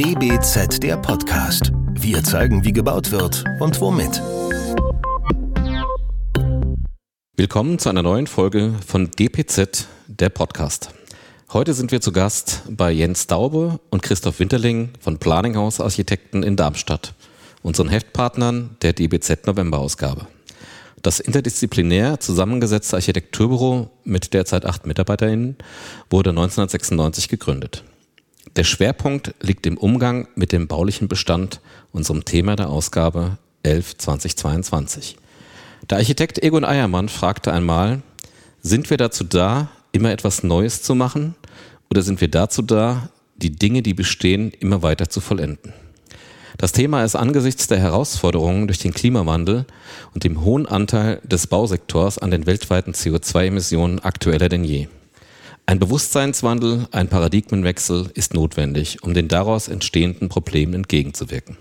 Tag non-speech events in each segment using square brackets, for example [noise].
DBZ der Podcast. Wir zeigen, wie gebaut wird und womit. Willkommen zu einer neuen Folge von DPZ der Podcast. Heute sind wir zu Gast bei Jens Daube und Christoph Winterling von Planninghaus Architekten in Darmstadt, unseren Heftpartnern der DBZ November-Ausgabe. Das interdisziplinär zusammengesetzte Architekturbüro mit derzeit acht MitarbeiterInnen wurde 1996 gegründet. Der Schwerpunkt liegt im Umgang mit dem baulichen Bestand, unserem Thema der Ausgabe 11 2022. Der Architekt Egon Eiermann fragte einmal, sind wir dazu da, immer etwas Neues zu machen oder sind wir dazu da, die Dinge, die bestehen, immer weiter zu vollenden? Das Thema ist angesichts der Herausforderungen durch den Klimawandel und dem hohen Anteil des Bausektors an den weltweiten CO2-Emissionen aktueller denn je. Ein Bewusstseinswandel, ein Paradigmenwechsel ist notwendig, um den daraus entstehenden Problemen entgegenzuwirken.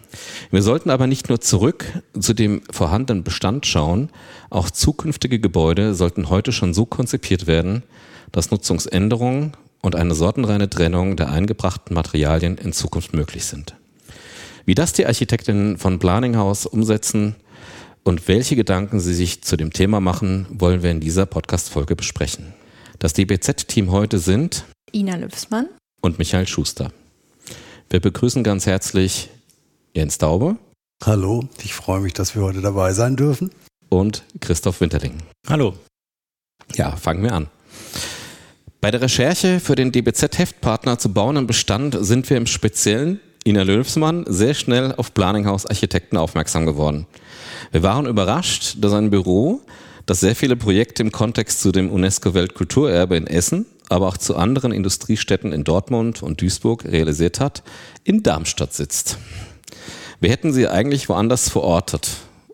Wir sollten aber nicht nur zurück zu dem vorhandenen Bestand schauen, auch zukünftige Gebäude sollten heute schon so konzipiert werden, dass Nutzungsänderungen und eine sortenreine Trennung der eingebrachten Materialien in Zukunft möglich sind. Wie das die Architektinnen von Planninghaus umsetzen und welche Gedanken sie sich zu dem Thema machen, wollen wir in dieser Podcast-Folge besprechen. Das DBZ-Team heute sind Ina Lübsmann und Michael Schuster. Wir begrüßen ganz herzlich Jens Daube. Hallo, ich freue mich, dass wir heute dabei sein dürfen. Und Christoph Winterling. Hallo. Ja, fangen wir an. Bei der Recherche für den DBZ-Heftpartner zu bauenden Bestand sind wir im Speziellen, Ina Löwsmann, sehr schnell auf Planninghaus Architekten aufmerksam geworden. Wir waren überrascht, dass ein Büro, das sehr viele Projekte im Kontext zu dem UNESCO-Weltkulturerbe in Essen, aber auch zu anderen Industriestädten in Dortmund und Duisburg realisiert hat, in Darmstadt sitzt. Wir hätten sie eigentlich woanders verortet.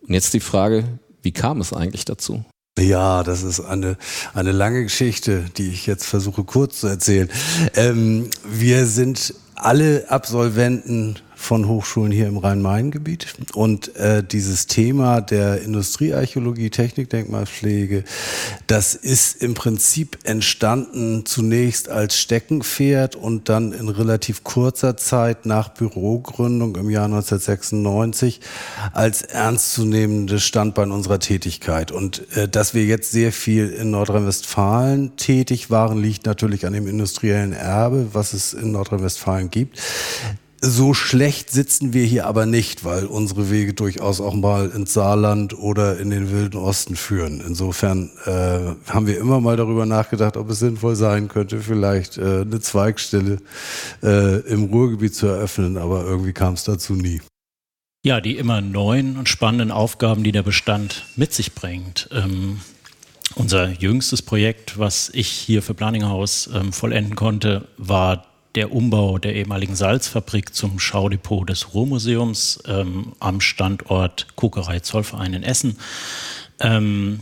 Und jetzt die Frage, wie kam es eigentlich dazu? Ja, das ist eine, eine lange Geschichte, die ich jetzt versuche kurz zu erzählen. Ähm, wir sind alle Absolventen von Hochschulen hier im Rhein-Main-Gebiet. Und äh, dieses Thema der Industriearchäologie, Technikdenkmalpflege, das ist im Prinzip entstanden zunächst als Steckenpferd und dann in relativ kurzer Zeit nach Bürogründung im Jahr 1996 als ernstzunehmendes Standbein unserer Tätigkeit. Und äh, dass wir jetzt sehr viel in Nordrhein-Westfalen tätig waren, liegt natürlich an dem industriellen Erbe, was es in Nordrhein-Westfalen gibt. So schlecht sitzen wir hier aber nicht, weil unsere Wege durchaus auch mal ins Saarland oder in den Wilden Osten führen. Insofern äh, haben wir immer mal darüber nachgedacht, ob es sinnvoll sein könnte, vielleicht äh, eine Zweigstelle äh, im Ruhrgebiet zu eröffnen, aber irgendwie kam es dazu nie. Ja, die immer neuen und spannenden Aufgaben, die der Bestand mit sich bringt. Ähm, unser jüngstes Projekt, was ich hier für Planninghaus ähm, vollenden konnte, war der Umbau der ehemaligen Salzfabrik zum Schaudepot des Ruhrmuseums ähm, am Standort Kokerei Zollverein in Essen. Ähm,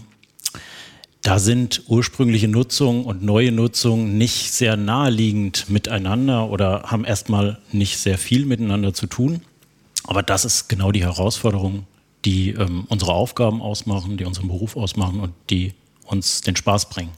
da sind ursprüngliche Nutzung und neue Nutzung nicht sehr naheliegend miteinander oder haben erstmal nicht sehr viel miteinander zu tun. Aber das ist genau die Herausforderung, die ähm, unsere Aufgaben ausmachen, die unseren Beruf ausmachen und die uns den Spaß bringen.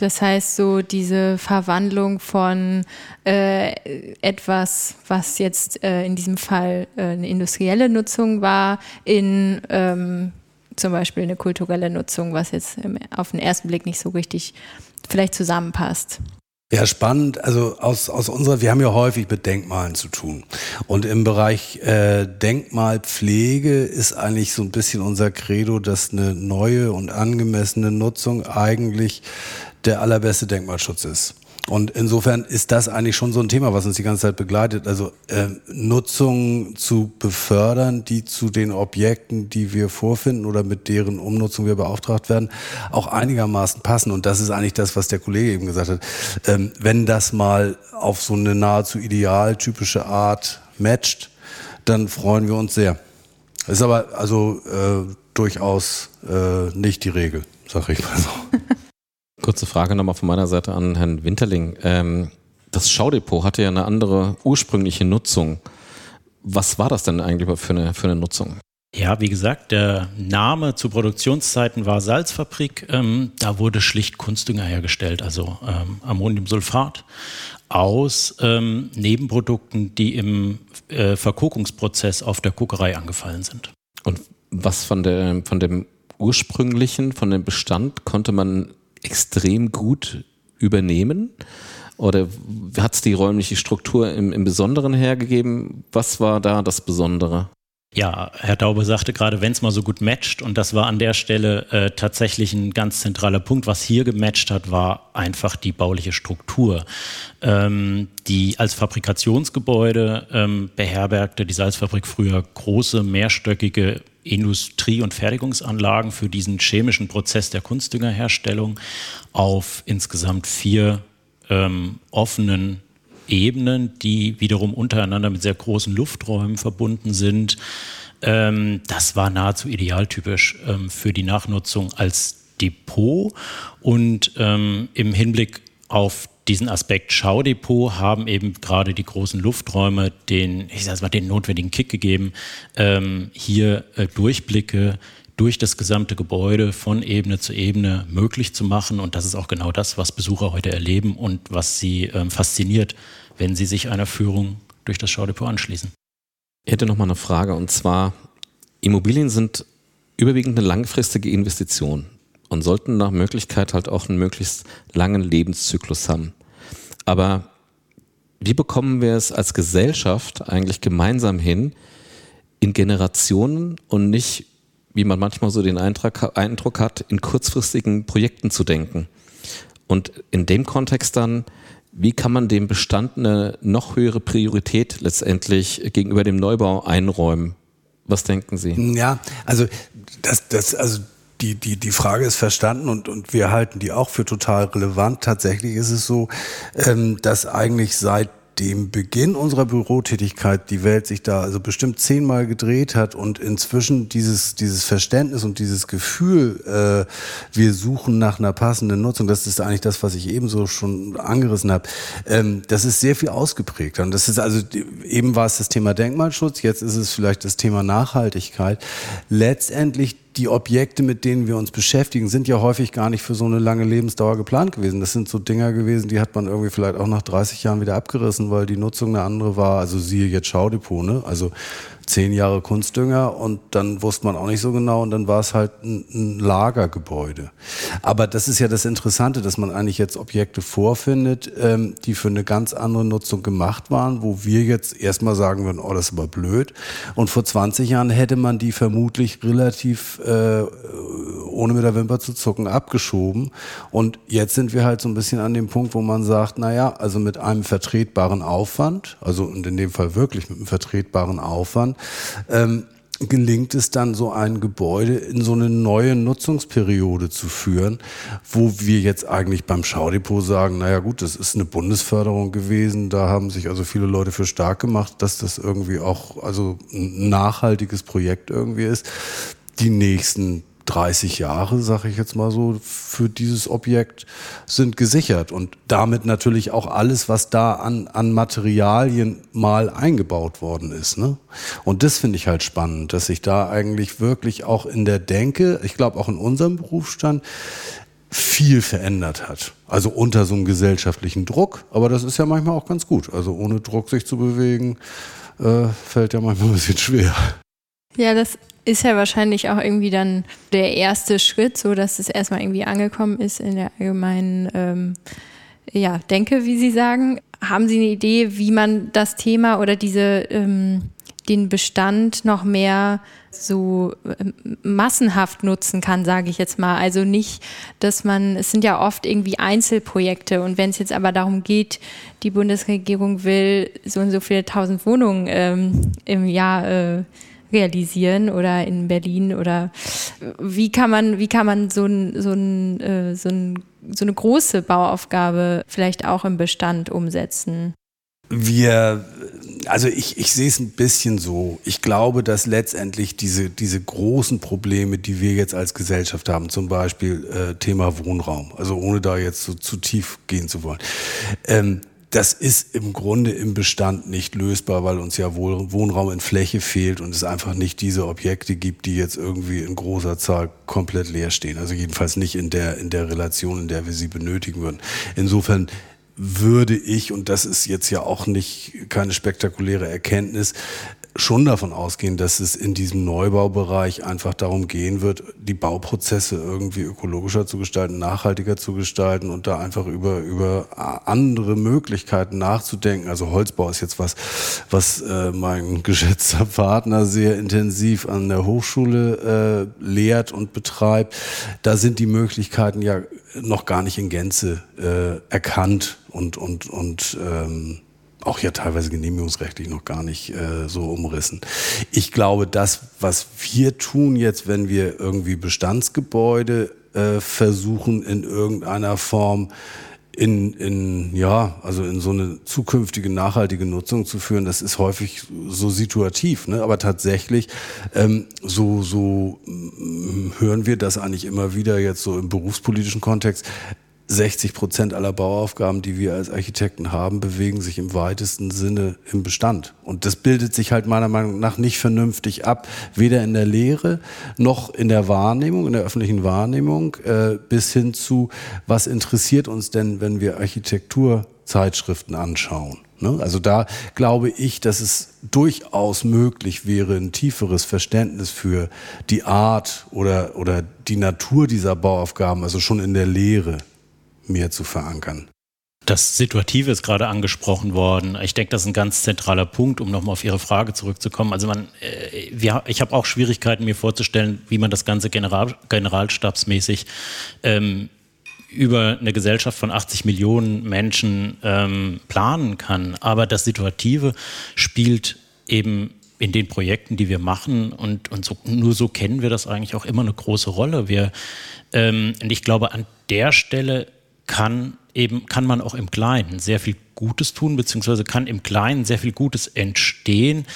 Das heißt, so diese Verwandlung von äh, etwas, was jetzt äh, in diesem Fall äh, eine industrielle Nutzung war, in ähm, zum Beispiel eine kulturelle Nutzung, was jetzt auf den ersten Blick nicht so richtig vielleicht zusammenpasst. Ja, spannend. Also aus, aus unserer, wir haben ja häufig mit Denkmalen zu tun. Und im Bereich äh, Denkmalpflege ist eigentlich so ein bisschen unser Credo, dass eine neue und angemessene Nutzung eigentlich der allerbeste Denkmalschutz ist. Und insofern ist das eigentlich schon so ein Thema, was uns die ganze Zeit begleitet. Also äh, Nutzung zu befördern, die zu den Objekten, die wir vorfinden oder mit deren Umnutzung wir beauftragt werden, auch einigermaßen passen. Und das ist eigentlich das, was der Kollege eben gesagt hat. Ähm, wenn das mal auf so eine nahezu idealtypische Art matcht, dann freuen wir uns sehr. Ist aber also äh, durchaus äh, nicht die Regel, sag ich mal so. [laughs] Kurze Frage nochmal von meiner Seite an Herrn Winterling. Ähm, das Schaudepot hatte ja eine andere ursprüngliche Nutzung. Was war das denn eigentlich für eine, für eine Nutzung? Ja, wie gesagt, der Name zu Produktionszeiten war Salzfabrik. Ähm, da wurde schlicht Kunstdünger hergestellt, also ähm, Ammoniumsulfat aus ähm, Nebenprodukten, die im äh, Verkokungsprozess auf der Kokerei angefallen sind. Und was von, der, von dem ursprünglichen, von dem Bestand konnte man extrem gut übernehmen? Oder hat es die räumliche Struktur im, im Besonderen hergegeben? Was war da das Besondere? Ja, Herr Daube sagte gerade, wenn es mal so gut matcht, und das war an der Stelle äh, tatsächlich ein ganz zentraler Punkt. Was hier gematcht hat, war einfach die bauliche Struktur, ähm, die als Fabrikationsgebäude ähm, beherbergte die Salzfabrik früher große mehrstöckige Industrie- und Fertigungsanlagen für diesen chemischen Prozess der Kunstdüngerherstellung auf insgesamt vier ähm, offenen Ebenen, die wiederum untereinander mit sehr großen Lufträumen verbunden sind. Ähm, das war nahezu idealtypisch ähm, für die Nachnutzung als Depot. Und ähm, im Hinblick auf diesen Aspekt Schaudepot haben eben gerade die großen Lufträume den, ich sag mal, den notwendigen Kick gegeben, ähm, hier äh, Durchblicke durch das gesamte Gebäude von Ebene zu Ebene möglich zu machen. Und das ist auch genau das, was Besucher heute erleben und was sie ähm, fasziniert, wenn sie sich einer Führung durch das Schaudepot anschließen. Ich hätte noch mal eine Frage und zwar, Immobilien sind überwiegend eine langfristige Investition und sollten nach Möglichkeit halt auch einen möglichst langen Lebenszyklus haben. Aber wie bekommen wir es als Gesellschaft eigentlich gemeinsam hin, in Generationen und nicht wie man manchmal so den Eindruck, Eindruck hat, in kurzfristigen Projekten zu denken. Und in dem Kontext dann, wie kann man dem Bestand eine noch höhere Priorität letztendlich gegenüber dem Neubau einräumen? Was denken Sie? Ja, also das, das, also die, die, die Frage ist verstanden und, und wir halten die auch für total relevant. Tatsächlich ist es so, ähm, dass eigentlich seit dem Beginn unserer Bürotätigkeit die Welt sich da also bestimmt zehnmal gedreht hat und inzwischen dieses, dieses Verständnis und dieses Gefühl, äh, wir suchen nach einer passenden Nutzung, das ist eigentlich das, was ich ebenso schon angerissen habe, ähm, das ist sehr viel ausgeprägt. Und das ist also, eben war es das Thema Denkmalschutz, jetzt ist es vielleicht das Thema Nachhaltigkeit. Letztendlich die Objekte, mit denen wir uns beschäftigen, sind ja häufig gar nicht für so eine lange Lebensdauer geplant gewesen. Das sind so Dinger gewesen, die hat man irgendwie vielleicht auch nach 30 Jahren wieder abgerissen, weil die Nutzung eine andere war. Also siehe jetzt Schaudepot, ne? Also zehn Jahre Kunstdünger und dann wusste man auch nicht so genau und dann war es halt ein, ein, Lagergebäude. Aber das ist ja das Interessante, dass man eigentlich jetzt Objekte vorfindet, ähm, die für eine ganz andere Nutzung gemacht waren, wo wir jetzt erstmal sagen würden, oh, das ist aber blöd. Und vor 20 Jahren hätte man die vermutlich relativ äh, ohne mit der Wimper zu zucken abgeschoben. Und jetzt sind wir halt so ein bisschen an dem Punkt, wo man sagt, naja, also mit einem vertretbaren Aufwand, also und in dem Fall wirklich mit einem vertretbaren Aufwand, ähm, gelingt es dann, so ein Gebäude in so eine neue Nutzungsperiode zu führen, wo wir jetzt eigentlich beim Schaudepot sagen, naja gut, das ist eine Bundesförderung gewesen, da haben sich also viele Leute für stark gemacht, dass das irgendwie auch also ein nachhaltiges Projekt irgendwie ist. Die nächsten 30 Jahre, sage ich jetzt mal so, für dieses Objekt sind gesichert und damit natürlich auch alles, was da an, an Materialien mal eingebaut worden ist. Ne? Und das finde ich halt spannend, dass sich da eigentlich wirklich auch in der Denke, ich glaube auch in unserem Berufsstand, viel verändert hat. Also unter so einem gesellschaftlichen Druck, aber das ist ja manchmal auch ganz gut. Also ohne Druck sich zu bewegen, äh, fällt ja manchmal ein bisschen schwer. Ja, das ist ja wahrscheinlich auch irgendwie dann der erste Schritt, so dass es erstmal irgendwie angekommen ist in der allgemeinen ähm, ja, Denke, wie Sie sagen. Haben Sie eine Idee, wie man das Thema oder diese ähm, den Bestand noch mehr so ähm, massenhaft nutzen kann, sage ich jetzt mal. Also nicht, dass man, es sind ja oft irgendwie Einzelprojekte und wenn es jetzt aber darum geht, die Bundesregierung will so und so viele tausend Wohnungen ähm, im Jahr äh, realisieren oder in Berlin oder wie kann man, wie kann man so, ein, so, ein, äh, so, ein, so eine große Bauaufgabe vielleicht auch im Bestand umsetzen? Wir, also ich, ich sehe es ein bisschen so. Ich glaube, dass letztendlich diese, diese großen Probleme, die wir jetzt als Gesellschaft haben, zum Beispiel äh, Thema Wohnraum, also ohne da jetzt so zu tief gehen zu wollen, ähm, das ist im Grunde im Bestand nicht lösbar, weil uns ja Wohnraum in Fläche fehlt und es einfach nicht diese Objekte gibt, die jetzt irgendwie in großer Zahl komplett leer stehen. Also jedenfalls nicht in der, in der Relation, in der wir sie benötigen würden. Insofern würde ich, und das ist jetzt ja auch nicht keine spektakuläre Erkenntnis, schon davon ausgehen, dass es in diesem Neubaubereich einfach darum gehen wird, die Bauprozesse irgendwie ökologischer zu gestalten, nachhaltiger zu gestalten und da einfach über, über andere Möglichkeiten nachzudenken. Also Holzbau ist jetzt was, was äh, mein [laughs] geschätzter Partner sehr intensiv an der Hochschule äh, lehrt und betreibt. Da sind die Möglichkeiten ja noch gar nicht in Gänze äh, erkannt und, und, und ähm, auch ja teilweise genehmigungsrechtlich noch gar nicht äh, so umrissen. Ich glaube, das, was wir tun jetzt, wenn wir irgendwie Bestandsgebäude äh, versuchen in irgendeiner Form in, in, ja, also in so eine zukünftige nachhaltige Nutzung zu führen, das ist häufig so situativ, ne? aber tatsächlich ähm, so, so mm, hören wir das eigentlich immer wieder jetzt so im berufspolitischen Kontext. 60 Prozent aller Bauaufgaben, die wir als Architekten haben, bewegen sich im weitesten Sinne im Bestand. Und das bildet sich halt meiner Meinung nach nicht vernünftig ab, weder in der Lehre noch in der Wahrnehmung, in der öffentlichen Wahrnehmung, äh, bis hin zu, was interessiert uns denn, wenn wir Architekturzeitschriften anschauen. Ne? Also da glaube ich, dass es durchaus möglich wäre, ein tieferes Verständnis für die Art oder, oder die Natur dieser Bauaufgaben, also schon in der Lehre mehr zu verankern. Das Situative ist gerade angesprochen worden. Ich denke, das ist ein ganz zentraler Punkt, um nochmal auf Ihre Frage zurückzukommen. Also man, äh, wir, ich habe auch Schwierigkeiten, mir vorzustellen, wie man das Ganze General, generalstabsmäßig ähm, über eine Gesellschaft von 80 Millionen Menschen ähm, planen kann. Aber das Situative spielt eben in den Projekten, die wir machen und, und so, nur so kennen wir das eigentlich auch immer eine große Rolle. Wir, ähm, und ich glaube, an der Stelle kann eben, kann man auch im Kleinen sehr viel Gutes tun, beziehungsweise kann im Kleinen sehr viel Gutes entstehen.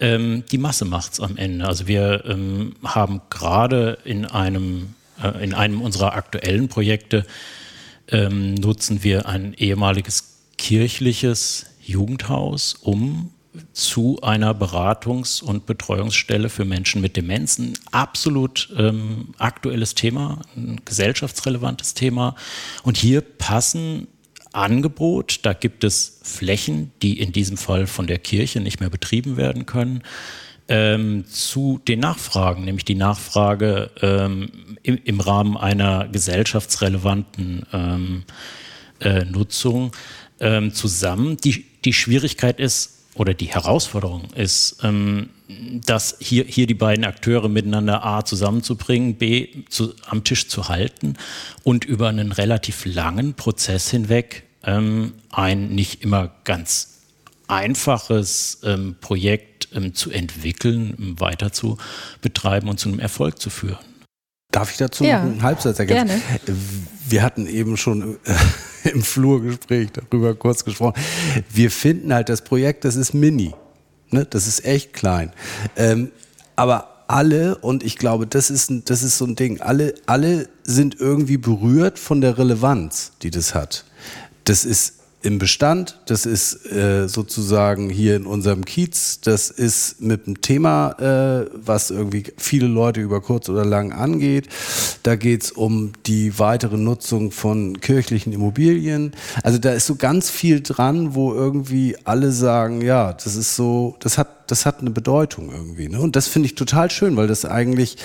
Ähm, die Masse macht es am Ende. Also wir ähm, haben gerade in einem, äh, in einem unserer aktuellen Projekte ähm, nutzen wir ein ehemaliges kirchliches Jugendhaus, um zu einer Beratungs- und Betreuungsstelle für Menschen mit Demenz. Ein absolut ähm, aktuelles Thema, ein gesellschaftsrelevantes Thema. Und hier passen Angebot, da gibt es Flächen, die in diesem Fall von der Kirche nicht mehr betrieben werden können, ähm, zu den Nachfragen, nämlich die Nachfrage ähm, im, im, Rahmen einer gesellschaftsrelevanten ähm, äh, Nutzung ähm, zusammen. Die, die Schwierigkeit ist, oder die Herausforderung ist, ähm, dass hier, hier die beiden Akteure miteinander A zusammenzubringen, B zu, am Tisch zu halten und über einen relativ langen Prozess hinweg ähm, ein nicht immer ganz einfaches ähm, Projekt ähm, zu entwickeln, weiter zu betreiben und zu einem Erfolg zu führen. Darf ich dazu ja, einen Halbsatz ergänzen? Gerne. Wir hatten eben schon äh, [laughs] im Flurgespräch darüber kurz gesprochen. Wir finden halt das Projekt, das ist mini. Ne? Das ist echt klein. Ähm, aber alle, und ich glaube, das ist, das ist so ein Ding, alle, alle sind irgendwie berührt von der Relevanz, die das hat. Das ist im Bestand, das ist äh, sozusagen hier in unserem Kiez, das ist mit einem Thema, äh, was irgendwie viele Leute über kurz oder lang angeht. Da geht's um die weitere Nutzung von kirchlichen Immobilien. Also da ist so ganz viel dran, wo irgendwie alle sagen, ja, das ist so, das hat, das hat eine Bedeutung irgendwie. Ne? Und das finde ich total schön, weil das eigentlich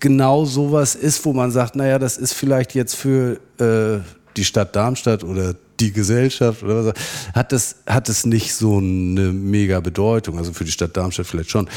genau sowas ist, wo man sagt, naja, das ist vielleicht jetzt für äh, die Stadt Darmstadt oder die Gesellschaft oder was, hat das, hat das nicht so eine mega Bedeutung. Also für die Stadt Darmstadt vielleicht schon.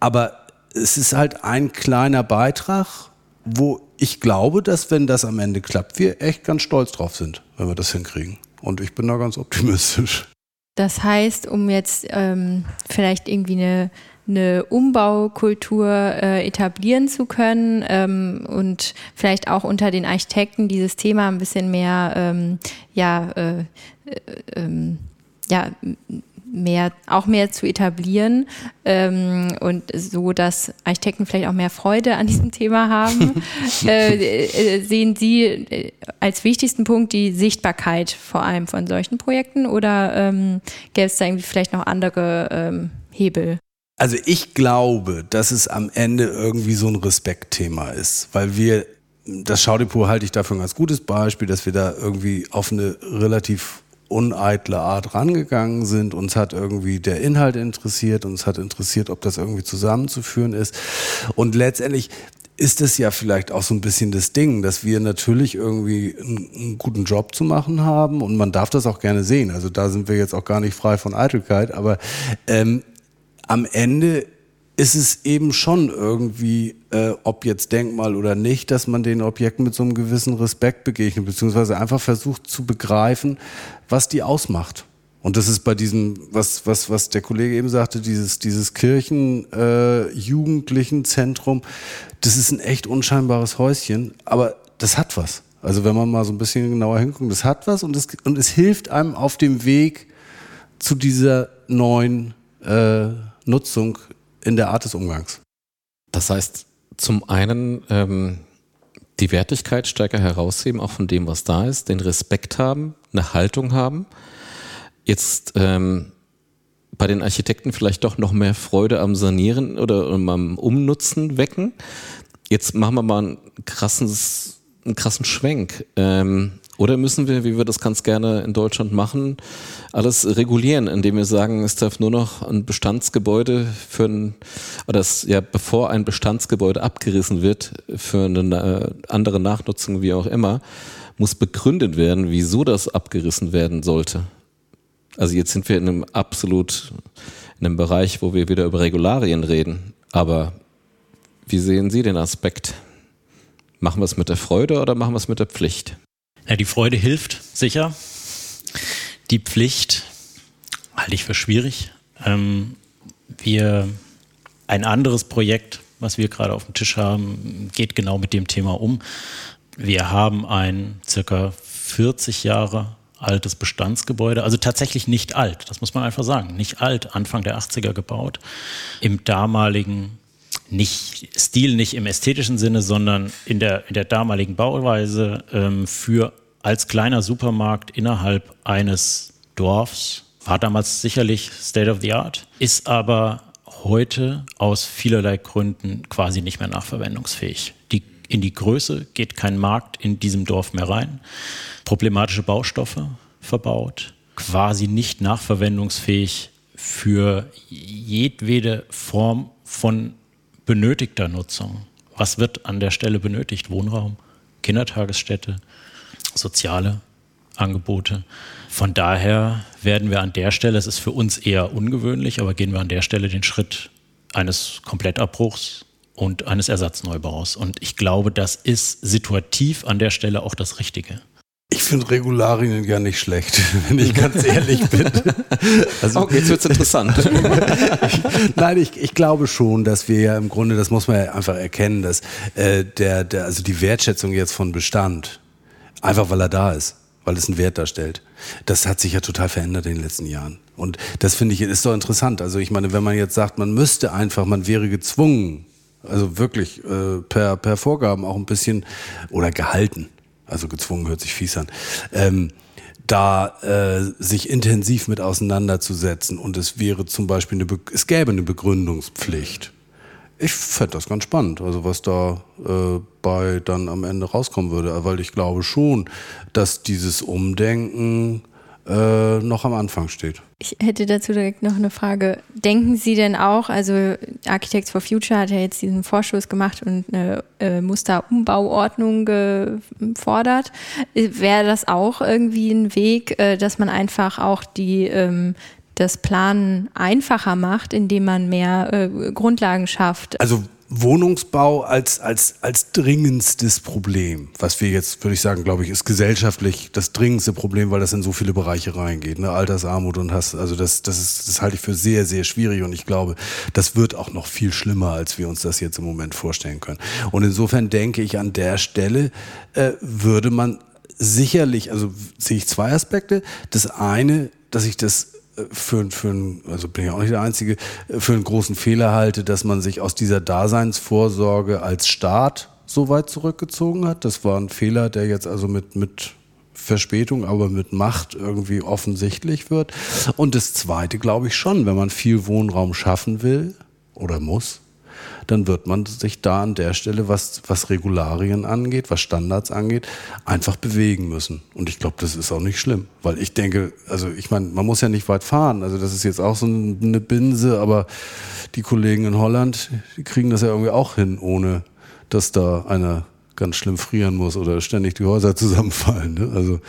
Aber es ist halt ein kleiner Beitrag, wo ich glaube, dass wenn das am Ende klappt, wir echt ganz stolz drauf sind, wenn wir das hinkriegen. Und ich bin da ganz optimistisch. Das heißt, um jetzt ähm, vielleicht irgendwie eine eine Umbaukultur äh, etablieren zu können ähm, und vielleicht auch unter den Architekten dieses Thema ein bisschen mehr ähm, ja, äh, äh, ähm, ja, mehr, auch mehr zu etablieren ähm, und so, dass Architekten vielleicht auch mehr Freude an diesem Thema haben, [laughs] äh, äh, sehen Sie äh, als wichtigsten Punkt die Sichtbarkeit vor allem von solchen Projekten oder ähm, gäbe es da irgendwie vielleicht noch andere ähm, Hebel? Also ich glaube, dass es am Ende irgendwie so ein Respektthema ist, weil wir, das Schaudepot halte ich dafür ein ganz gutes Beispiel, dass wir da irgendwie auf eine relativ uneitle Art rangegangen sind. Uns hat irgendwie der Inhalt interessiert, uns hat interessiert, ob das irgendwie zusammenzuführen ist. Und letztendlich ist es ja vielleicht auch so ein bisschen das Ding, dass wir natürlich irgendwie einen, einen, guten Job zu machen haben und man darf das auch gerne sehen. Also da sind wir jetzt auch gar nicht frei von Eitelkeit, aber ähm, am Ende ist es eben schon irgendwie, äh, ob jetzt Denkmal oder nicht, dass man den Objekten mit so einem gewissen Respekt begegnet, beziehungsweise einfach versucht zu begreifen, was die ausmacht. Und das ist bei diesem, was, was, was der Kollege eben sagte, dieses, dieses Kirchen-Jugendlichen-Zentrum, äh, das ist ein echt unscheinbares Häuschen, aber das hat was. Also wenn man mal so ein bisschen genauer hinguckt, das hat was und es, und es hilft einem auf dem Weg zu dieser neuen äh, Nutzung in der Art des Umgangs. Das heißt, zum einen ähm, die Wertigkeit stärker herausheben, auch von dem, was da ist, den Respekt haben, eine Haltung haben. Jetzt ähm, bei den Architekten vielleicht doch noch mehr Freude am Sanieren oder am Umnutzen wecken. Jetzt machen wir mal einen, krasses, einen krassen Schwenk. Ähm, oder müssen wir, wie wir das ganz gerne in Deutschland machen, alles regulieren, indem wir sagen, es darf nur noch ein Bestandsgebäude für ein, oder es, ja, bevor ein Bestandsgebäude abgerissen wird für eine äh, andere Nachnutzung, wie auch immer, muss begründet werden, wieso das abgerissen werden sollte. Also jetzt sind wir in einem absolut, in einem Bereich, wo wir wieder über Regularien reden. Aber wie sehen Sie den Aspekt? Machen wir es mit der Freude oder machen wir es mit der Pflicht? Ja, die Freude hilft sicher. Die Pflicht halte ich für schwierig. Ähm, wir, ein anderes Projekt, was wir gerade auf dem Tisch haben, geht genau mit dem Thema um. Wir haben ein circa 40 Jahre altes Bestandsgebäude, also tatsächlich nicht alt, das muss man einfach sagen, nicht alt, Anfang der 80er gebaut, im damaligen nicht Stil nicht im ästhetischen Sinne, sondern in der, in der damaligen Bauweise ähm, für als kleiner Supermarkt innerhalb eines Dorfs. War damals sicherlich State of the Art, ist aber heute aus vielerlei Gründen quasi nicht mehr nachverwendungsfähig. Die, in die Größe geht kein Markt in diesem Dorf mehr rein. Problematische Baustoffe verbaut, quasi nicht nachverwendungsfähig für jedwede Form von benötigter Nutzung. Was wird an der Stelle benötigt? Wohnraum, Kindertagesstätte, soziale Angebote. Von daher werden wir an der Stelle, es ist für uns eher ungewöhnlich, aber gehen wir an der Stelle den Schritt eines Komplettabbruchs und eines Ersatzneubauers. Und ich glaube, das ist situativ an der Stelle auch das Richtige. Ich finde Regularien ja nicht schlecht, [laughs] wenn ich ganz ehrlich bin. [laughs] Also, oh, jetzt wird es [laughs] interessant. nein, ich, ich glaube schon, dass wir ja im Grunde, das muss man ja einfach erkennen, dass äh, der, der, also die Wertschätzung jetzt von Bestand, einfach weil er da ist, weil es einen Wert darstellt, das hat sich ja total verändert in den letzten Jahren. Und das finde ich ist so interessant. Also ich meine, wenn man jetzt sagt, man müsste einfach, man wäre gezwungen, also wirklich äh, per, per Vorgaben auch ein bisschen oder gehalten also gezwungen hört sich fies an, ähm, da äh, sich intensiv mit auseinanderzusetzen und es wäre zum Beispiel eine, Be es gäbe eine Begründungspflicht. Ich fände das ganz spannend, also was da äh, bei dann am Ende rauskommen würde, weil ich glaube schon, dass dieses Umdenken äh, noch am Anfang steht. Ich hätte dazu direkt noch eine Frage. Denken Sie denn auch, also Architects for Future hat ja jetzt diesen Vorschuss gemacht und eine äh, Musterumbauordnung gefordert. Wäre das auch irgendwie ein Weg, äh, dass man einfach auch die ähm, das Planen einfacher macht, indem man mehr äh, Grundlagen schafft? Also Wohnungsbau als, als, als dringendstes Problem, was wir jetzt, würde ich sagen, glaube ich, ist gesellschaftlich das dringendste Problem, weil das in so viele Bereiche reingeht. Ne? Altersarmut und Hass, also das, das, ist, das halte ich für sehr, sehr schwierig und ich glaube, das wird auch noch viel schlimmer, als wir uns das jetzt im Moment vorstellen können. Und insofern denke ich, an der Stelle äh, würde man sicherlich, also sehe ich zwei Aspekte. Das eine, dass ich das für, für ein, also bin ich auch nicht der Einzige, für einen großen Fehler halte, dass man sich aus dieser Daseinsvorsorge als Staat so weit zurückgezogen hat. Das war ein Fehler, der jetzt also mit, mit Verspätung, aber mit Macht irgendwie offensichtlich wird. Und das Zweite glaube ich schon, wenn man viel Wohnraum schaffen will oder muss, dann wird man sich da an der Stelle, was, was Regularien angeht, was Standards angeht, einfach bewegen müssen. Und ich glaube, das ist auch nicht schlimm, weil ich denke, also ich meine, man muss ja nicht weit fahren. Also das ist jetzt auch so eine Binse, aber die Kollegen in Holland, kriegen das ja irgendwie auch hin, ohne dass da einer ganz schlimm frieren muss oder ständig die Häuser [laughs] zusammenfallen. Ne? Also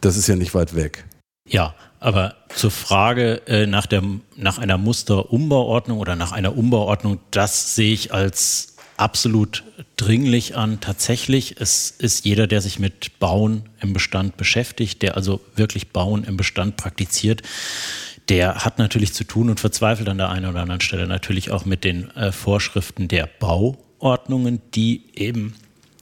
das ist ja nicht weit weg. Ja, aber zur Frage äh, nach, der, nach einer Musterumbauordnung oder nach einer Umbauordnung, das sehe ich als absolut dringlich an. Tatsächlich, es ist jeder, der sich mit Bauen im Bestand beschäftigt, der also wirklich Bauen im Bestand praktiziert, der hat natürlich zu tun und verzweifelt an der einen oder anderen Stelle natürlich auch mit den äh, Vorschriften der Bauordnungen, die eben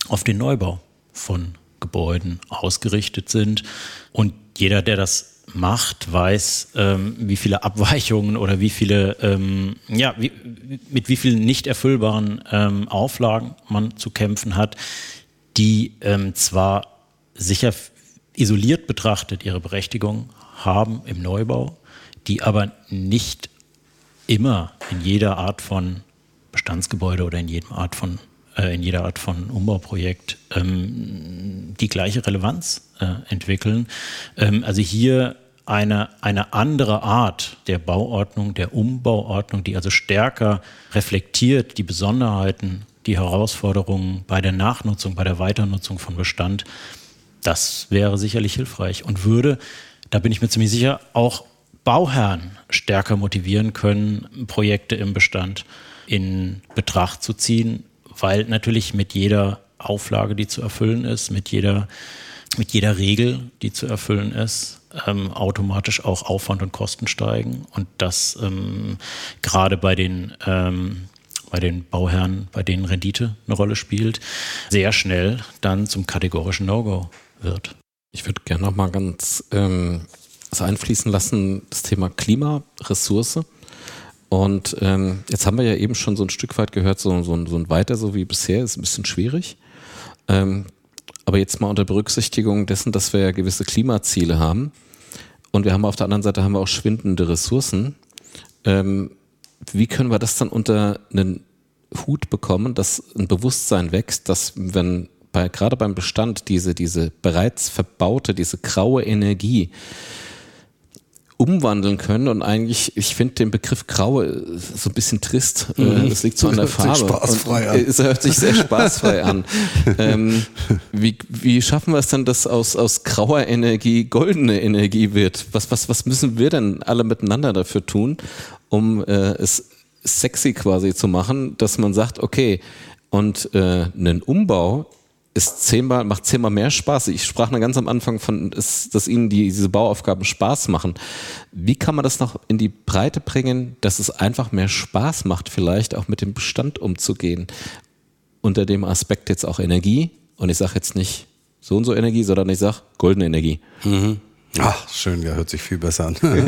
auf den Neubau von Gebäuden ausgerichtet sind. Und jeder, der das macht, weiß, ähm, wie viele Abweichungen oder wie viele, ähm, ja, wie, mit wie vielen nicht erfüllbaren ähm, Auflagen man zu kämpfen hat, die ähm, zwar sicher isoliert betrachtet ihre Berechtigung haben im Neubau, die aber nicht immer in jeder Art von Bestandsgebäude oder in jedem Art von äh, in jeder Art von Umbauprojekt ähm, die gleiche Relevanz äh, entwickeln. Ähm, also hier eine, eine andere Art der Bauordnung, der Umbauordnung, die also stärker reflektiert die Besonderheiten, die Herausforderungen bei der Nachnutzung, bei der Weiternutzung von Bestand, das wäre sicherlich hilfreich und würde, da bin ich mir ziemlich sicher, auch Bauherren stärker motivieren können, Projekte im Bestand in Betracht zu ziehen, weil natürlich mit jeder Auflage, die zu erfüllen ist, mit jeder, mit jeder Regel, die zu erfüllen ist, ähm, automatisch auch Aufwand und Kosten steigen und das ähm, gerade bei den ähm, bei den Bauherren, bei denen Rendite eine Rolle spielt, sehr schnell dann zum kategorischen No-Go wird. Ich würde gerne noch mal ganz ähm, das einfließen lassen, das Thema Klima, Ressource. Und ähm, jetzt haben wir ja eben schon so ein Stück weit gehört, so, so, so ein Weiter so wie bisher ist ein bisschen schwierig. Ähm, aber jetzt mal unter Berücksichtigung dessen, dass wir ja gewisse Klimaziele haben und wir haben auf der anderen Seite haben wir auch schwindende Ressourcen. Ähm, wie können wir das dann unter einen Hut bekommen, dass ein Bewusstsein wächst, dass wenn bei, gerade beim Bestand diese, diese bereits verbaute, diese graue Energie umwandeln können und eigentlich, ich finde den Begriff graue so ein bisschen trist. Äh, mhm. Das liegt so an der [laughs] Farbe. Spaßfrei an. Es hört sich sehr [laughs] spaßfrei an. ähm, wie, wie schaffen wir es denn, dass aus, aus grauer Energie goldene Energie wird? Was, was, was müssen wir denn alle miteinander dafür tun, um äh, es sexy quasi zu machen, dass man sagt, okay, und äh, einen Umbau ist zehnmal, macht zehnmal mehr Spaß. Ich sprach noch ganz am Anfang von, ist, dass Ihnen die, diese Bauaufgaben Spaß machen. Wie kann man das noch in die Breite bringen, dass es einfach mehr Spaß macht, vielleicht auch mit dem Bestand umzugehen? Unter dem Aspekt jetzt auch Energie. Und ich sage jetzt nicht so und so Energie, sondern ich sage goldene Energie. Mhm. Ach, schön, ja, hört sich viel besser an. [laughs]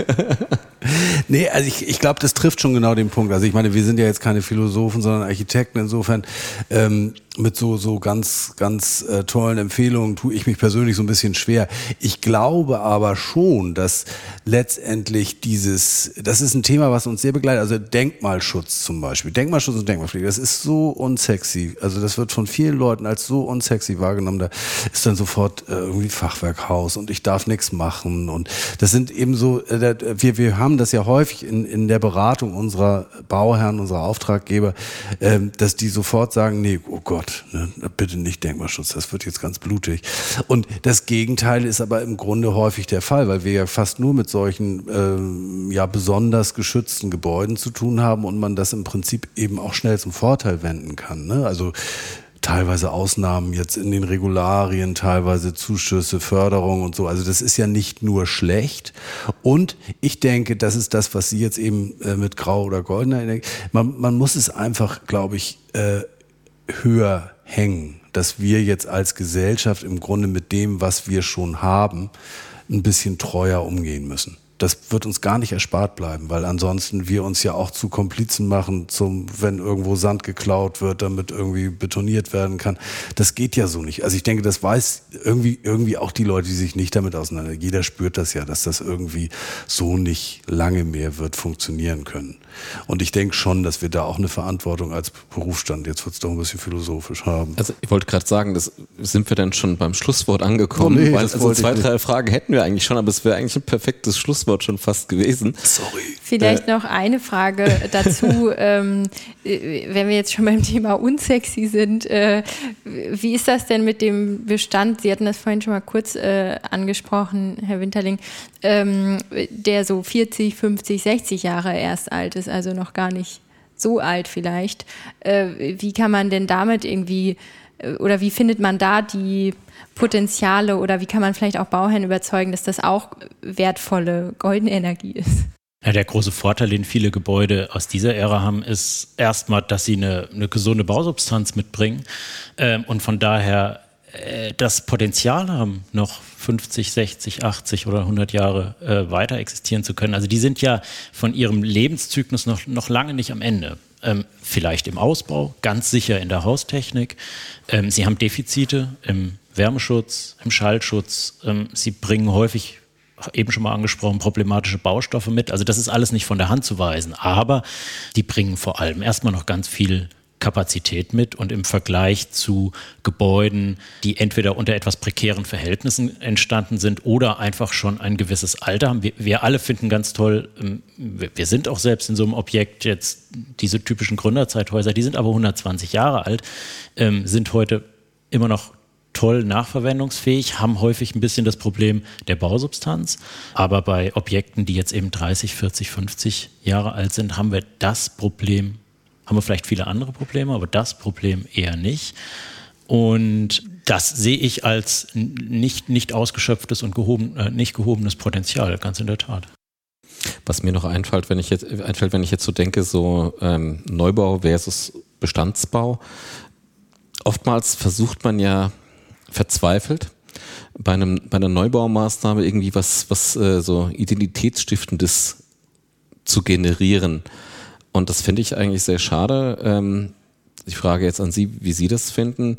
nee, also ich, ich glaube, das trifft schon genau den Punkt. Also ich meine, wir sind ja jetzt keine Philosophen, sondern Architekten. Insofern ähm, mit so, so ganz, ganz äh, tollen Empfehlungen tue ich mich persönlich so ein bisschen schwer. Ich glaube aber schon, dass letztendlich dieses, das ist ein Thema, was uns sehr begleitet, also Denkmalschutz zum Beispiel. Denkmalschutz und Denkmalpflege, das ist so unsexy. Also das wird von vielen Leuten als so unsexy wahrgenommen. Da ist dann sofort äh, irgendwie Fachwerkhaus und ich darf nichts machen. Und das sind eben so, äh, wir, wir haben das ja häufig in, in der Beratung unserer Bauherren, unserer Auftraggeber, äh, dass die sofort sagen, nee, oh Gott, Gott, ne, bitte nicht Denkmalschutz, das wird jetzt ganz blutig. Und das Gegenteil ist aber im Grunde häufig der Fall, weil wir ja fast nur mit solchen ähm, ja besonders geschützten Gebäuden zu tun haben und man das im Prinzip eben auch schnell zum Vorteil wenden kann. Ne? Also teilweise Ausnahmen jetzt in den Regularien, teilweise Zuschüsse, Förderung und so. Also das ist ja nicht nur schlecht. Und ich denke, das ist das, was Sie jetzt eben äh, mit Grau oder Goldener, man, man muss es einfach, glaube ich, äh, höher hängen, dass wir jetzt als Gesellschaft im Grunde mit dem, was wir schon haben, ein bisschen treuer umgehen müssen das wird uns gar nicht erspart bleiben, weil ansonsten wir uns ja auch zu Komplizen machen, zum, wenn irgendwo Sand geklaut wird, damit irgendwie betoniert werden kann. Das geht ja so nicht. Also ich denke, das weiß irgendwie, irgendwie auch die Leute, die sich nicht damit auseinandersetzen. Jeder spürt das ja, dass das irgendwie so nicht lange mehr wird funktionieren können. Und ich denke schon, dass wir da auch eine Verantwortung als Berufsstand, jetzt wird es doch ein bisschen philosophisch haben. Also ich wollte gerade sagen, das sind wir dann schon beim Schlusswort angekommen, oh nee, weil also zwei, drei Fragen hätten wir eigentlich schon, aber es wäre eigentlich ein perfektes Schlusswort schon fast gewesen. Sorry. Vielleicht äh, noch eine Frage dazu, [laughs] ähm, wenn wir jetzt schon beim Thema unsexy sind. Äh, wie ist das denn mit dem Bestand? Sie hatten das vorhin schon mal kurz äh, angesprochen, Herr Winterling, ähm, der so 40, 50, 60 Jahre erst alt ist, also noch gar nicht so alt vielleicht. Äh, wie kann man denn damit irgendwie äh, oder wie findet man da die Potenziale oder wie kann man vielleicht auch Bauherren überzeugen, dass das auch wertvolle goldene Energie ist? Ja, der große Vorteil, den viele Gebäude aus dieser Ära haben, ist erstmal, dass sie eine, eine gesunde Bausubstanz mitbringen ähm, und von daher das Potenzial haben, noch 50, 60, 80 oder 100 Jahre äh, weiter existieren zu können. Also die sind ja von ihrem Lebenszyklus noch, noch lange nicht am Ende. Ähm, vielleicht im Ausbau, ganz sicher in der Haustechnik. Ähm, sie haben Defizite im Wärmeschutz, im Schallschutz. Ähm, sie bringen häufig, eben schon mal angesprochen, problematische Baustoffe mit. Also das ist alles nicht von der Hand zu weisen. Aber die bringen vor allem erstmal noch ganz viel Kapazität mit und im Vergleich zu Gebäuden, die entweder unter etwas prekären Verhältnissen entstanden sind oder einfach schon ein gewisses Alter haben. Wir, wir alle finden ganz toll, ähm, wir sind auch selbst in so einem Objekt jetzt diese typischen Gründerzeithäuser, die sind aber 120 Jahre alt, ähm, sind heute immer noch toll nachverwendungsfähig, haben häufig ein bisschen das Problem der Bausubstanz. Aber bei Objekten, die jetzt eben 30, 40, 50 Jahre alt sind, haben wir das Problem, haben wir vielleicht viele andere Probleme, aber das Problem eher nicht. Und das sehe ich als nicht, nicht ausgeschöpftes und gehoben, äh, nicht gehobenes Potenzial, ganz in der Tat. Was mir noch einfällt, wenn ich jetzt, einfällt, wenn ich jetzt so denke, so ähm, Neubau versus Bestandsbau. Oftmals versucht man ja verzweifelt bei, einem, bei einer Neubaumaßnahme irgendwie was, was äh, so Identitätsstiftendes zu generieren. Und das finde ich eigentlich sehr schade. Ähm, ich frage jetzt an Sie, wie Sie das finden.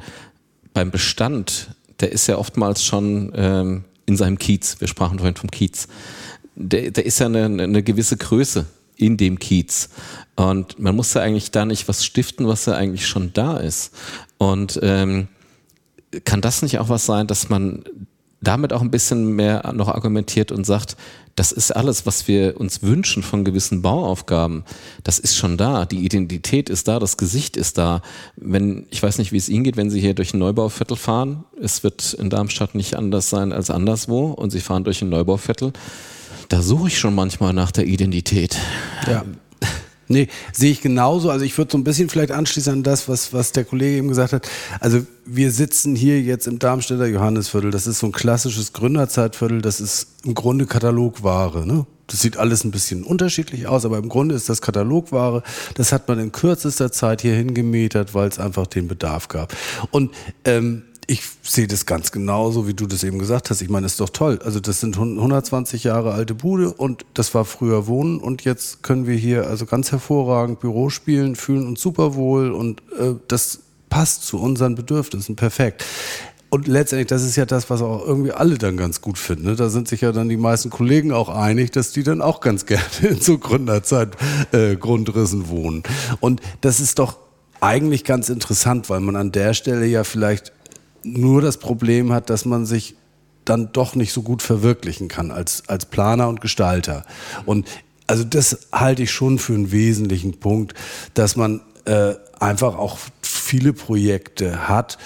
Beim Bestand, der ist ja oftmals schon ähm, in seinem Kiez. Wir sprachen vorhin vom Kiez. Der, der ist ja eine, eine gewisse Größe in dem Kiez. Und man muss ja eigentlich da nicht was stiften, was ja eigentlich schon da ist. Und ähm, kann das nicht auch was sein, dass man damit auch ein bisschen mehr noch argumentiert und sagt, das ist alles, was wir uns wünschen von gewissen Bauaufgaben. Das ist schon da. Die Identität ist da, das Gesicht ist da. Wenn, ich weiß nicht, wie es Ihnen geht, wenn Sie hier durch ein Neubauviertel fahren. Es wird in Darmstadt nicht anders sein als anderswo und Sie fahren durch ein Neubauviertel. Da suche ich schon manchmal nach der Identität. Ja. Nee, sehe ich genauso. Also ich würde so ein bisschen vielleicht anschließen an das, was, was der Kollege eben gesagt hat. Also wir sitzen hier jetzt im Darmstädter Johannesviertel. Das ist so ein klassisches Gründerzeitviertel. Das ist im Grunde Katalogware. Ne? Das sieht alles ein bisschen unterschiedlich aus, aber im Grunde ist das Katalogware. Das hat man in kürzester Zeit hier hingemetert, weil es einfach den Bedarf gab. Und ähm, ich sehe das ganz genauso, wie du das eben gesagt hast. Ich meine, das ist doch toll. Also das sind 120 Jahre alte Bude und das war früher Wohnen und jetzt können wir hier also ganz hervorragend Büro spielen, fühlen uns super wohl und äh, das passt zu unseren Bedürfnissen perfekt. Und letztendlich, das ist ja das, was auch irgendwie alle dann ganz gut finden. Ne? Da sind sich ja dann die meisten Kollegen auch einig, dass die dann auch ganz [laughs] gerne in so Gründerzeit äh, Grundrissen wohnen. Und das ist doch eigentlich ganz interessant, weil man an der Stelle ja vielleicht nur das Problem hat, dass man sich dann doch nicht so gut verwirklichen kann als, als Planer und Gestalter. Und also das halte ich schon für einen wesentlichen Punkt, dass man äh, einfach auch viele Projekte hat,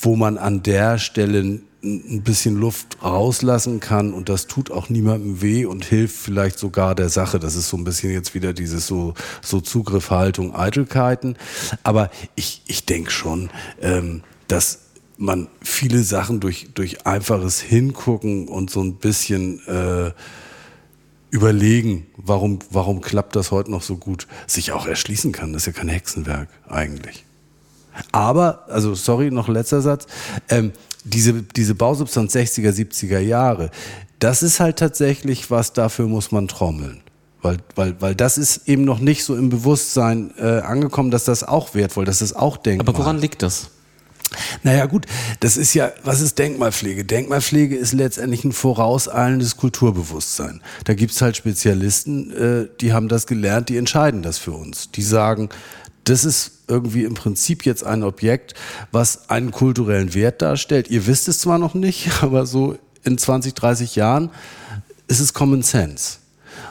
wo man an der Stelle ein bisschen Luft rauslassen kann und das tut auch niemandem weh und hilft vielleicht sogar der Sache. Das ist so ein bisschen jetzt wieder dieses so, so Zugriffhaltung, Eitelkeiten. Aber ich, ich denke schon, ähm, dass man viele Sachen durch, durch einfaches Hingucken und so ein bisschen äh, überlegen, warum, warum klappt das heute noch so gut, sich auch erschließen kann. Das ist ja kein Hexenwerk eigentlich. Aber, also sorry, noch letzter Satz, ähm, diese, diese Bausubstanz 60er, 70er Jahre, das ist halt tatsächlich was, dafür muss man trommeln. Weil, weil, weil das ist eben noch nicht so im Bewusstsein äh, angekommen, dass das auch wertvoll, dass das auch denkbar. Aber woran liegt das? Naja gut, das ist ja, was ist Denkmalpflege? Denkmalpflege ist letztendlich ein vorauseilendes Kulturbewusstsein. Da gibt's halt Spezialisten, äh, die haben das gelernt, die entscheiden das für uns. Die sagen, das ist irgendwie im Prinzip jetzt ein Objekt, was einen kulturellen Wert darstellt. Ihr wisst es zwar noch nicht, [laughs] aber so in 20, 30 Jahren ist es Common Sense.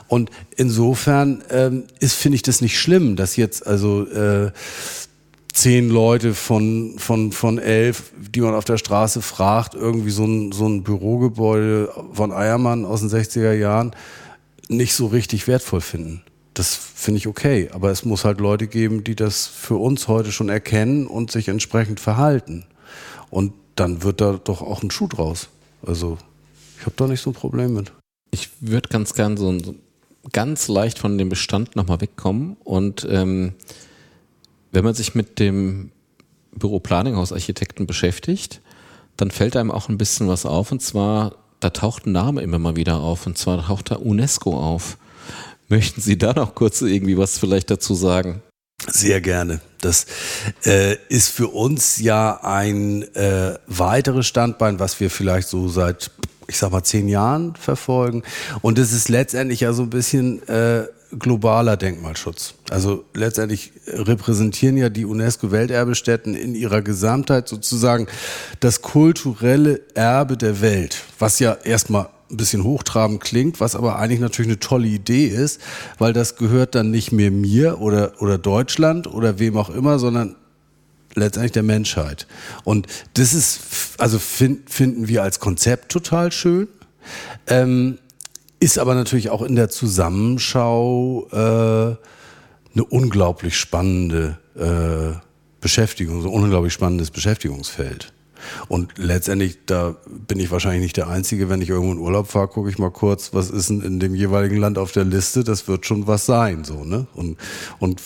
Und insofern ähm, ist, finde ich das nicht schlimm, dass jetzt also äh, zehn Leute von, von, von elf, die man auf der Straße fragt, irgendwie so ein, so ein Bürogebäude von Eiermann aus den 60er Jahren nicht so richtig wertvoll finden. Das finde ich okay, aber es muss halt Leute geben, die das für uns heute schon erkennen und sich entsprechend verhalten. Und dann wird da doch auch ein Schuh draus. Also ich habe da nicht so ein Problem mit. Ich würde ganz gern so, so ganz leicht von dem Bestand nochmal wegkommen und ähm, wenn man sich mit dem Büro Planninghaus-Architekten beschäftigt, dann fällt einem auch ein bisschen was auf. Und zwar, da taucht ein Name immer mal wieder auf. Und zwar taucht da UNESCO auf. Möchten Sie da noch kurz irgendwie was vielleicht dazu sagen? Sehr gerne. Das äh, ist für uns ja ein äh, weiteres Standbein, was wir vielleicht so seit, ich sag mal, zehn Jahren verfolgen. Und es ist letztendlich ja so ein bisschen äh, globaler Denkmalschutz. Also letztendlich repräsentieren ja die UNESCO-Welterbestätten in ihrer Gesamtheit sozusagen das kulturelle Erbe der Welt, was ja erstmal ein bisschen hochtrabend klingt, was aber eigentlich natürlich eine tolle Idee ist, weil das gehört dann nicht mehr mir oder, oder Deutschland oder wem auch immer, sondern letztendlich der Menschheit. Und das ist, also find, finden wir als Konzept total schön. Ähm, ist aber natürlich auch in der Zusammenschau äh, eine unglaublich spannende äh, Beschäftigung, so ein unglaublich spannendes Beschäftigungsfeld. Und letztendlich, da bin ich wahrscheinlich nicht der Einzige, wenn ich irgendwo in Urlaub fahre, gucke ich mal kurz, was ist denn in dem jeweiligen Land auf der Liste, das wird schon was sein, so, ne? Und, und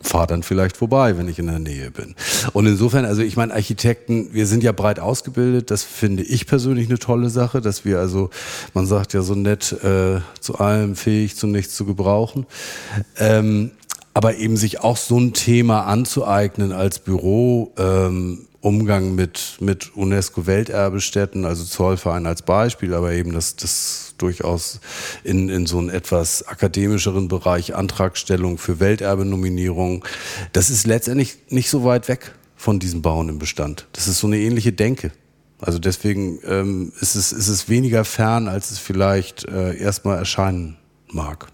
fahre dann vielleicht vorbei, wenn ich in der Nähe bin. Und insofern, also ich meine, Architekten, wir sind ja breit ausgebildet, das finde ich persönlich eine tolle Sache, dass wir also, man sagt ja so nett, äh, zu allem fähig, zu nichts zu gebrauchen. Ähm, aber eben sich auch so ein Thema anzueignen als Büro, ähm, Umgang mit, mit UNESCO-Welterbestätten, also Zollverein als Beispiel, aber eben das, das durchaus in, in so einen etwas akademischeren Bereich Antragstellung für Welterbenominierung. Das ist letztendlich nicht so weit weg von diesen Bauen im Bestand. Das ist so eine ähnliche Denke. Also deswegen ähm, ist, es, ist es weniger fern, als es vielleicht äh, erstmal erscheinen mag.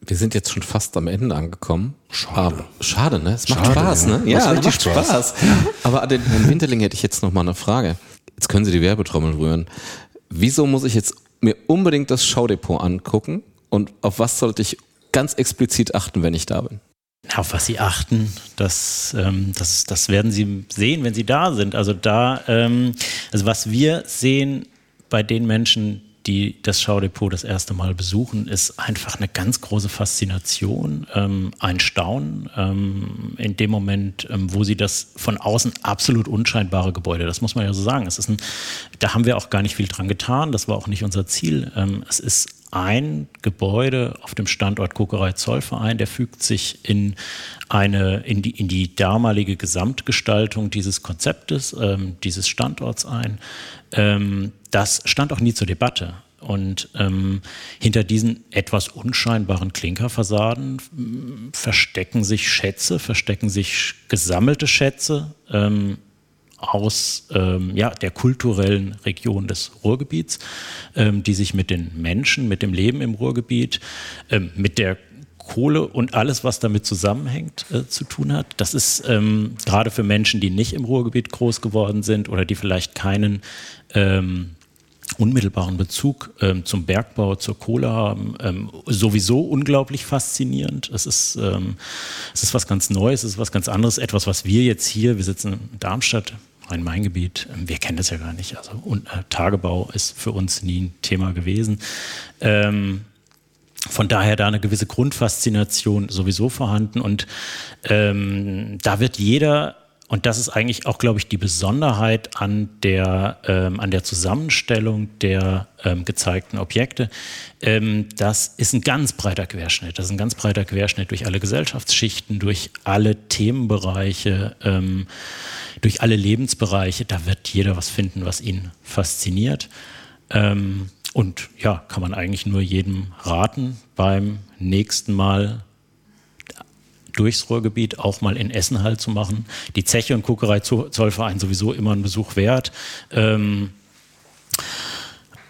Wir sind jetzt schon fast am Ende angekommen. Schade. Aber, schade, ne? Es macht Schade, Spaß, ja. ne? Ja, es macht Spaß. Spaß. Aber an den Herrn Winterling hätte ich jetzt noch mal eine Frage. Jetzt können Sie die Werbetrommel rühren. Wieso muss ich jetzt mir unbedingt das Schaudepot angucken? Und auf was sollte ich ganz explizit achten, wenn ich da bin? Auf was Sie achten, das, ähm, das, das werden Sie sehen, wenn Sie da sind. Also da, ähm, also was wir sehen bei den Menschen, die das Schaudepot das erste Mal besuchen, ist einfach eine ganz große Faszination, ähm, ein Staunen ähm, in dem Moment, ähm, wo sie das von außen absolut unscheinbare Gebäude, das muss man ja so sagen, es ist ein, da haben wir auch gar nicht viel dran getan, das war auch nicht unser Ziel. Ähm, es ist ein Gebäude auf dem Standort Kokerei Zollverein, der fügt sich in eine, in die, in die damalige Gesamtgestaltung dieses Konzeptes, ähm, dieses Standorts ein. Ähm, das stand auch nie zur Debatte. Und ähm, hinter diesen etwas unscheinbaren Klinkerfassaden m, verstecken sich Schätze, verstecken sich gesammelte Schätze ähm, aus ähm, ja, der kulturellen Region des Ruhrgebiets, ähm, die sich mit den Menschen, mit dem Leben im Ruhrgebiet, ähm, mit der Kohle und alles, was damit zusammenhängt, äh, zu tun hat. Das ist ähm, gerade für Menschen, die nicht im Ruhrgebiet groß geworden sind oder die vielleicht keinen ähm, unmittelbaren Bezug ähm, zum Bergbau, zur Kohle haben, ähm, sowieso unglaublich faszinierend. Es ist, ähm, es ist was ganz Neues, es ist was ganz anderes, etwas, was wir jetzt hier, wir sitzen in Darmstadt, Rhein-Main-Gebiet, ähm, wir kennen das ja gar nicht. Also und, äh, Tagebau ist für uns nie ein Thema gewesen. Ähm, von daher da eine gewisse Grundfaszination sowieso vorhanden und ähm, da wird jeder und das ist eigentlich auch, glaube ich, die Besonderheit an der, ähm, an der Zusammenstellung der ähm, gezeigten Objekte. Ähm, das ist ein ganz breiter Querschnitt. Das ist ein ganz breiter Querschnitt durch alle Gesellschaftsschichten, durch alle Themenbereiche, ähm, durch alle Lebensbereiche. Da wird jeder was finden, was ihn fasziniert. Ähm, und ja, kann man eigentlich nur jedem raten, beim nächsten Mal durchs Ruhrgebiet auch mal in Essen halt zu machen. Die Zeche und Kokerei Zollverein sowieso immer einen Besuch wert. Ähm,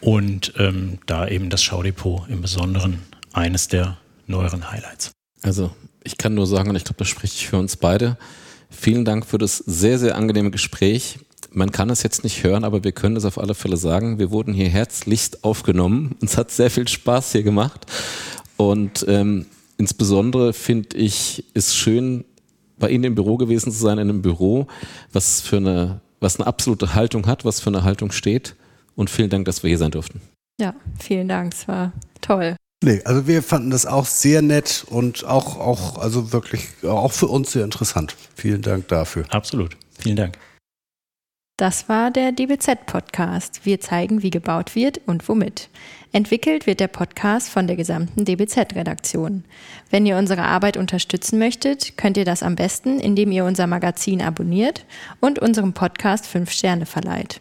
und ähm, da eben das Schaudepot im Besonderen eines der neueren Highlights. Also ich kann nur sagen, und ich glaube, das spreche ich für uns beide, vielen Dank für das sehr, sehr angenehme Gespräch. Man kann es jetzt nicht hören, aber wir können es auf alle Fälle sagen. Wir wurden hier herzlichst aufgenommen. Uns hat sehr viel Spaß hier gemacht. Und ähm, insbesondere finde ich, ist schön, bei Ihnen im Büro gewesen zu sein, in einem Büro, was für eine, was eine absolute Haltung hat, was für eine Haltung steht. Und vielen Dank, dass wir hier sein durften. Ja, vielen Dank. Es war toll. Nee, also wir fanden das auch sehr nett und auch, auch, also wirklich auch für uns sehr interessant. Vielen Dank dafür. Absolut. Vielen Dank. Das war der DBZ-Podcast. Wir zeigen, wie gebaut wird und womit. Entwickelt wird der Podcast von der gesamten DBZ-Redaktion. Wenn ihr unsere Arbeit unterstützen möchtet, könnt ihr das am besten, indem ihr unser Magazin abonniert und unserem Podcast 5 Sterne verleiht.